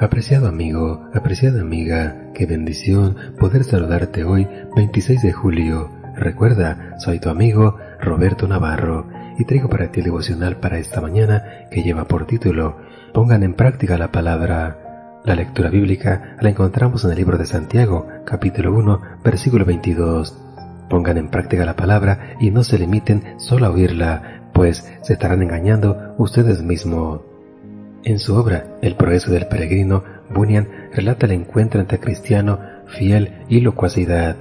Apreciado amigo, apreciada amiga, qué bendición poder saludarte hoy, 26 de julio. Recuerda, soy tu amigo Roberto Navarro y traigo para ti el devocional para esta mañana que lleva por título Pongan en práctica la palabra. La lectura bíblica la encontramos en el libro de Santiago, capítulo 1, versículo 22. Pongan en práctica la palabra y no se limiten solo a oírla, pues se estarán engañando ustedes mismos. En su obra El progreso del peregrino, Bunyan relata el encuentro entre cristiano, fiel y locuacidad.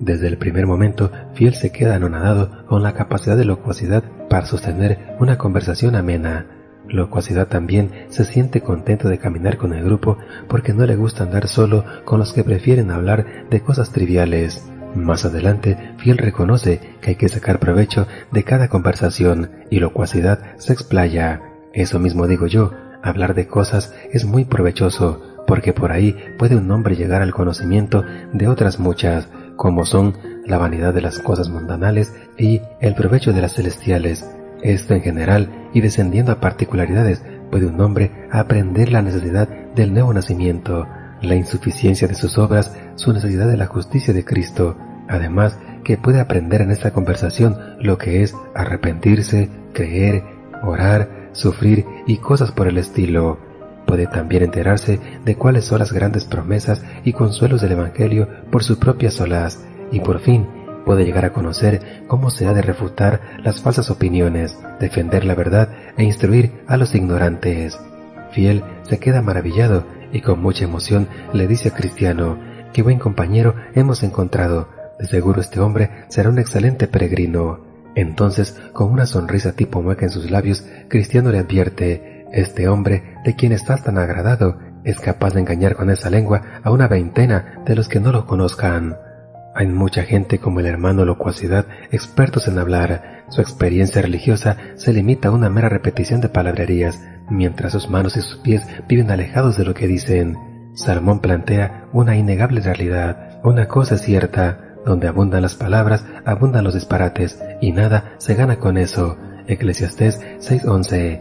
Desde el primer momento, Fiel se queda anonadado con la capacidad de locuacidad para sostener una conversación amena. Locuacidad también se siente contento de caminar con el grupo porque no le gusta andar solo con los que prefieren hablar de cosas triviales. Más adelante, Fiel reconoce que hay que sacar provecho de cada conversación y locuacidad se explaya. Eso mismo digo yo, Hablar de cosas es muy provechoso porque por ahí puede un hombre llegar al conocimiento de otras muchas, como son la vanidad de las cosas mundanales y el provecho de las celestiales. Esto en general y descendiendo a particularidades puede un hombre aprender la necesidad del nuevo nacimiento, la insuficiencia de sus obras, su necesidad de la justicia de Cristo, además que puede aprender en esta conversación lo que es arrepentirse, creer, orar, sufrir y cosas por el estilo. Puede también enterarse de cuáles son las grandes promesas y consuelos del Evangelio por sus propias olas y por fin puede llegar a conocer cómo se ha de refutar las falsas opiniones, defender la verdad e instruir a los ignorantes. Fiel se queda maravillado y con mucha emoción le dice a Cristiano, qué buen compañero hemos encontrado, de seguro este hombre será un excelente peregrino. Entonces, con una sonrisa tipo mueca en sus labios, Cristiano le advierte, este hombre de quien estás tan agradado es capaz de engañar con esa lengua a una veintena de los que no lo conozcan. Hay mucha gente como el hermano Locuacidad, expertos en hablar. Su experiencia religiosa se limita a una mera repetición de palabrerías, mientras sus manos y sus pies viven alejados de lo que dicen. Salmón plantea una innegable realidad. Una cosa es cierta, donde abundan las palabras, abundan los disparates, y nada se gana con eso. Eclesiastés 6:11.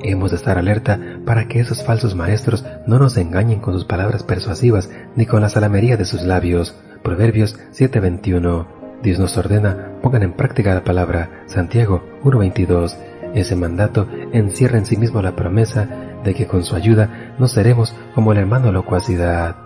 Hemos de estar alerta para que esos falsos maestros no nos engañen con sus palabras persuasivas ni con la salamería de sus labios. Proverbios 7:21. Dios nos ordena, pongan en práctica la palabra. Santiago 1:22. Ese mandato encierra en sí mismo la promesa de que con su ayuda no seremos como el hermano locuacidad.